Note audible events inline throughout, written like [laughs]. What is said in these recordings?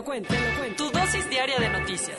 Lo cuento, te lo cuento. Tu dosis diaria de noticias.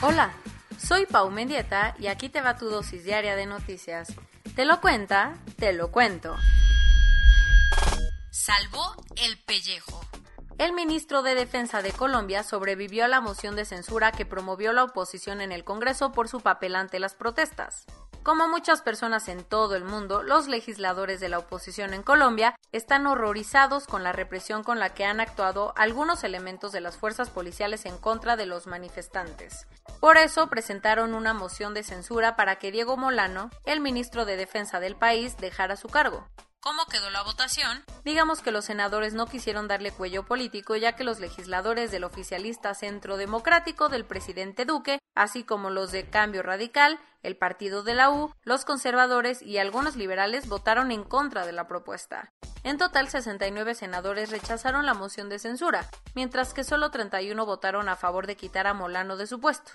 Hola, soy Pau Mendieta y aquí te va tu dosis diaria de noticias. Te lo cuenta, te lo cuento. Salvó el pellejo. El ministro de Defensa de Colombia sobrevivió a la moción de censura que promovió la oposición en el Congreso por su papel ante las protestas. Como muchas personas en todo el mundo, los legisladores de la oposición en Colombia están horrorizados con la represión con la que han actuado algunos elementos de las fuerzas policiales en contra de los manifestantes. Por eso presentaron una moción de censura para que Diego Molano, el ministro de Defensa del país, dejara su cargo. ¿Cómo quedó la votación? Digamos que los senadores no quisieron darle cuello político ya que los legisladores del oficialista Centro Democrático del presidente Duque, así como los de Cambio Radical, el partido de la U, los conservadores y algunos liberales votaron en contra de la propuesta. En total, 69 senadores rechazaron la moción de censura, mientras que solo 31 votaron a favor de quitar a Molano de su puesto.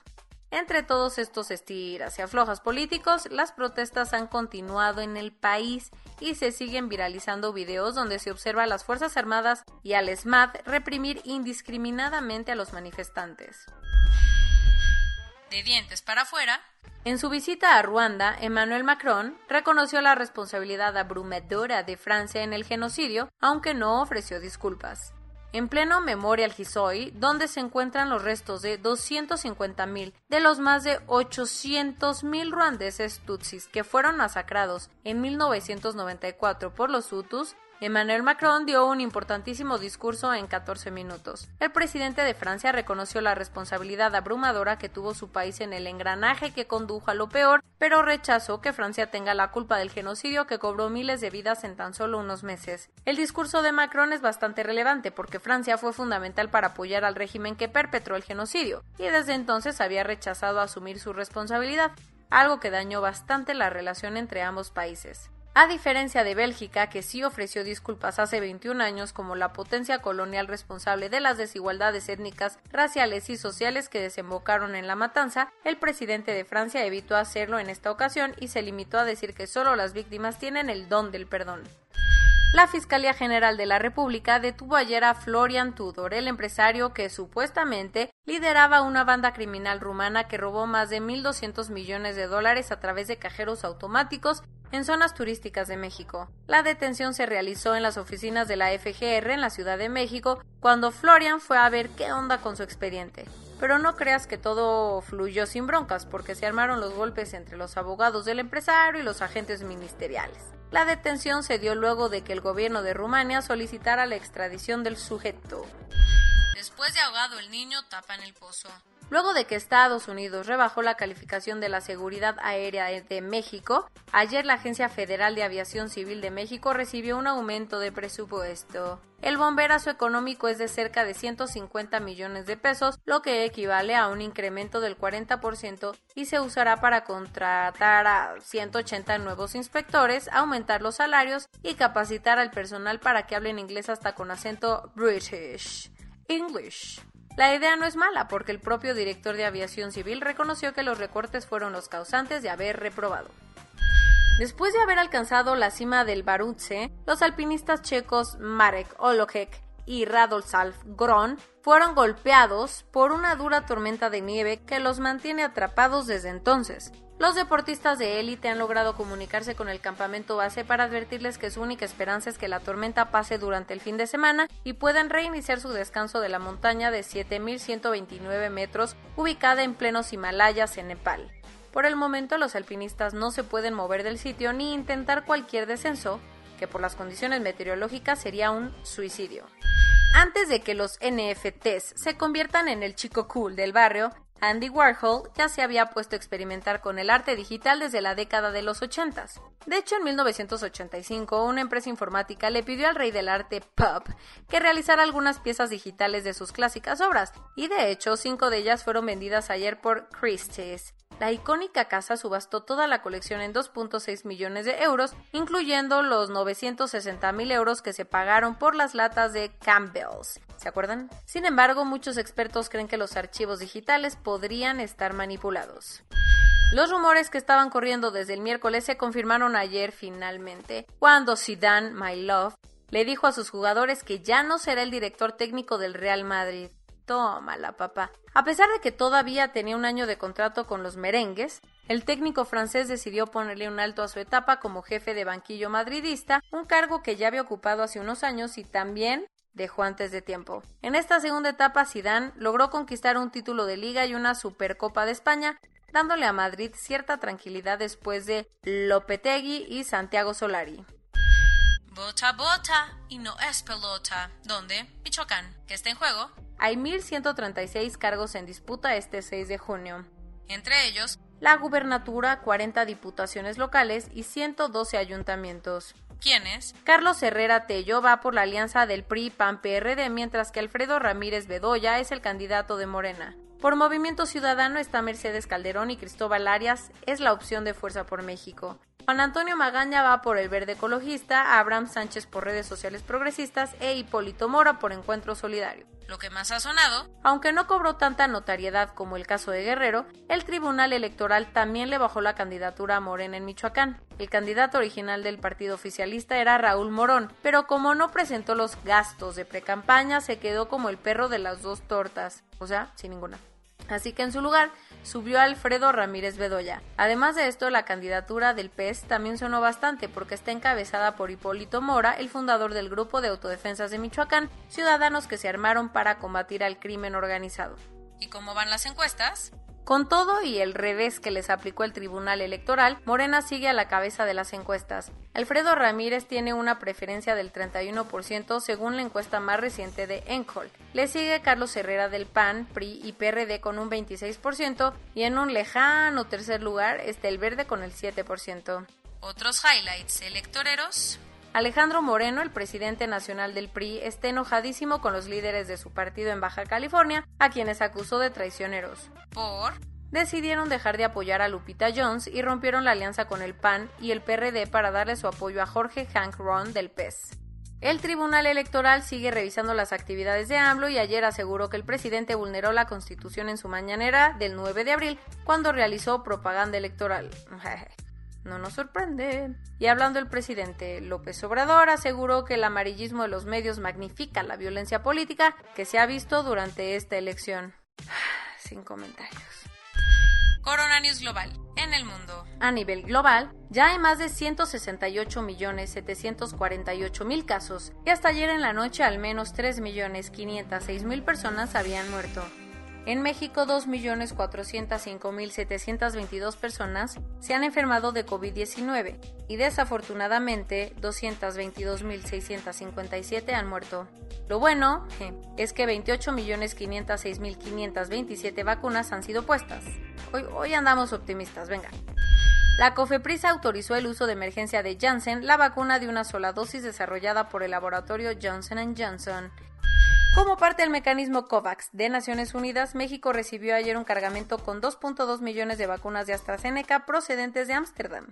Entre todos estos estiras y aflojas políticos, las protestas han continuado en el país y se siguen viralizando videos donde se observa a las Fuerzas Armadas y al SMAT reprimir indiscriminadamente a los manifestantes. De dientes para afuera. En su visita a Ruanda, Emmanuel Macron reconoció la responsabilidad abrumadora de Francia en el genocidio, aunque no ofreció disculpas. En pleno Memorial Hisoi, donde se encuentran los restos de 250.000 de los más de 800.000 ruandeses tutsis que fueron masacrados en 1994 por los Hutus, Emmanuel Macron dio un importantísimo discurso en 14 minutos. El presidente de Francia reconoció la responsabilidad abrumadora que tuvo su país en el engranaje que condujo a lo peor, pero rechazó que Francia tenga la culpa del genocidio que cobró miles de vidas en tan solo unos meses. El discurso de Macron es bastante relevante porque Francia fue fundamental para apoyar al régimen que perpetró el genocidio, y desde entonces había rechazado asumir su responsabilidad, algo que dañó bastante la relación entre ambos países. A diferencia de Bélgica, que sí ofreció disculpas hace 21 años como la potencia colonial responsable de las desigualdades étnicas, raciales y sociales que desembocaron en la matanza, el presidente de Francia evitó hacerlo en esta ocasión y se limitó a decir que solo las víctimas tienen el don del perdón. La Fiscalía General de la República detuvo ayer a Florian Tudor, el empresario que supuestamente lideraba una banda criminal rumana que robó más de 1.200 millones de dólares a través de cajeros automáticos en zonas turísticas de México. La detención se realizó en las oficinas de la FGR en la Ciudad de México cuando Florian fue a ver qué onda con su expediente. Pero no creas que todo fluyó sin broncas, porque se armaron los golpes entre los abogados del empresario y los agentes ministeriales. La detención se dio luego de que el gobierno de Rumania solicitara la extradición del sujeto. Después de ahogado el niño, tapan el pozo. Luego de que Estados Unidos rebajó la calificación de la seguridad aérea de México, ayer la Agencia Federal de Aviación Civil de México recibió un aumento de presupuesto. El bomberazo económico es de cerca de 150 millones de pesos, lo que equivale a un incremento del 40% y se usará para contratar a 180 nuevos inspectores, aumentar los salarios y capacitar al personal para que hablen inglés hasta con acento British. English. La idea no es mala porque el propio director de aviación civil reconoció que los recortes fueron los causantes de haber reprobado. Después de haber alcanzado la cima del Barutze, los alpinistas checos Marek Olojek y Radolf Gron fueron golpeados por una dura tormenta de nieve que los mantiene atrapados desde entonces. Los deportistas de élite han logrado comunicarse con el campamento base para advertirles que su única esperanza es que la tormenta pase durante el fin de semana y puedan reiniciar su descanso de la montaña de 7.129 metros ubicada en plenos Himalayas en Nepal. Por el momento los alpinistas no se pueden mover del sitio ni intentar cualquier descenso, que por las condiciones meteorológicas sería un suicidio. Antes de que los NFTs se conviertan en el chico cool del barrio, Andy Warhol ya se había puesto a experimentar con el arte digital desde la década de los 80. De hecho, en 1985, una empresa informática le pidió al rey del arte, Pop, que realizara algunas piezas digitales de sus clásicas obras, y de hecho, cinco de ellas fueron vendidas ayer por Christie's. La icónica casa subastó toda la colección en 2.6 millones de euros, incluyendo los 960 mil euros que se pagaron por las latas de Campbell's. ¿Se acuerdan? Sin embargo, muchos expertos creen que los archivos digitales podrían estar manipulados. Los rumores que estaban corriendo desde el miércoles se confirmaron ayer finalmente, cuando Zidane, my love, le dijo a sus jugadores que ya no será el director técnico del Real Madrid. Tómala, papá. A pesar de que todavía tenía un año de contrato con los merengues, el técnico francés decidió ponerle un alto a su etapa como jefe de banquillo madridista, un cargo que ya había ocupado hace unos años y también dejó antes de tiempo. En esta segunda etapa, Zidane logró conquistar un título de liga y una Supercopa de España, dándole a Madrid cierta tranquilidad después de Lopetegui y Santiago Solari. Bota bota y no es pelota. ¿Dónde? Michoacán. ¿Qué está en juego? Hay 1.136 cargos en disputa este 6 de junio. Entre ellos, la gubernatura, 40 diputaciones locales y 112 ayuntamientos. ¿Quiénes? Carlos Herrera Tello va por la alianza del PRI-PAN-PRD, mientras que Alfredo Ramírez Bedoya es el candidato de Morena. Por Movimiento Ciudadano está Mercedes Calderón y Cristóbal Arias es la opción de Fuerza por México. Juan Antonio Magaña va por el Verde Ecologista, Abraham Sánchez por Redes Sociales Progresistas e Hipólito Mora por Encuentro Solidario. Lo que más ha sonado, aunque no cobró tanta notariedad como el caso de Guerrero, el Tribunal Electoral también le bajó la candidatura a Morena en Michoacán. El candidato original del partido oficialista era Raúl Morón, pero como no presentó los gastos de precampaña, se quedó como el perro de las dos tortas, o sea, sin ninguna. Así que en su lugar subió Alfredo Ramírez Bedoya. Además de esto, la candidatura del PES también sonó bastante porque está encabezada por Hipólito Mora, el fundador del grupo de autodefensas de Michoacán, ciudadanos que se armaron para combatir al crimen organizado. ¿Y cómo van las encuestas? Con todo y el revés que les aplicó el Tribunal Electoral, Morena sigue a la cabeza de las encuestas. Alfredo Ramírez tiene una preferencia del 31% según la encuesta más reciente de Encol. Le sigue Carlos Herrera del PAN, PRI y PRD con un 26% y en un lejano tercer lugar está el Verde con el 7%. Otros highlights electoreros. Alejandro Moreno, el presidente nacional del PRI, está enojadísimo con los líderes de su partido en Baja California, a quienes acusó de traicioneros. ¿Por? Decidieron dejar de apoyar a Lupita Jones y rompieron la alianza con el PAN y el PRD para darle su apoyo a Jorge Hank Ron del PES. El Tribunal Electoral sigue revisando las actividades de AMLO y ayer aseguró que el presidente vulneró la Constitución en su mañanera del 9 de abril cuando realizó propaganda electoral. [laughs] No nos sorprende. Y hablando el presidente López Obrador, aseguró que el amarillismo de los medios magnifica la violencia política que se ha visto durante esta elección. [sighs] Sin comentarios. Corona News Global. En el mundo. A nivel global, ya hay más de 168.748.000 casos y hasta ayer en la noche al menos 3.506.000 personas habían muerto. En México, 2.405.722 personas se han enfermado de COVID-19 y desafortunadamente 222.657 han muerto. Lo bueno es que 28.506.527 vacunas han sido puestas. Hoy, hoy andamos optimistas, venga. La COFEPRIS autorizó el uso de emergencia de Janssen, la vacuna de una sola dosis desarrollada por el laboratorio Johnson Johnson. Como parte del mecanismo COVAX de Naciones Unidas, México recibió ayer un cargamento con 2.2 millones de vacunas de AstraZeneca procedentes de Ámsterdam.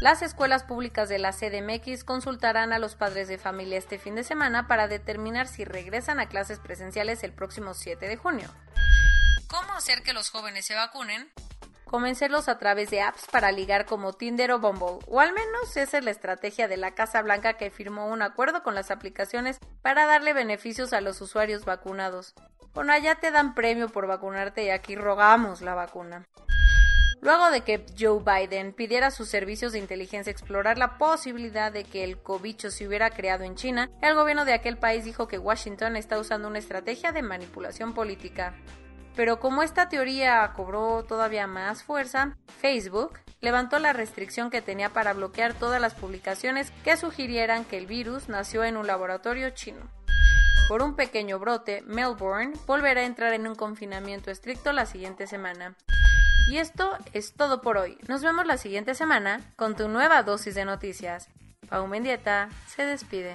Las escuelas públicas de la CDMX consultarán a los padres de familia este fin de semana para determinar si regresan a clases presenciales el próximo 7 de junio. ¿Cómo hacer que los jóvenes se vacunen? Convencerlos a través de apps para ligar como Tinder o Bumble, o al menos esa es la estrategia de la Casa Blanca que firmó un acuerdo con las aplicaciones para darle beneficios a los usuarios vacunados. Bueno, allá te dan premio por vacunarte y aquí rogamos la vacuna. Luego de que Joe Biden pidiera a sus servicios de inteligencia explorar la posibilidad de que el cobicho se hubiera creado en China, el gobierno de aquel país dijo que Washington está usando una estrategia de manipulación política. Pero como esta teoría cobró todavía más fuerza, Facebook levantó la restricción que tenía para bloquear todas las publicaciones que sugirieran que el virus nació en un laboratorio chino. Por un pequeño brote, Melbourne volverá a entrar en un confinamiento estricto la siguiente semana. Y esto es todo por hoy. Nos vemos la siguiente semana con tu nueva dosis de noticias. Pau Mendieta se despide.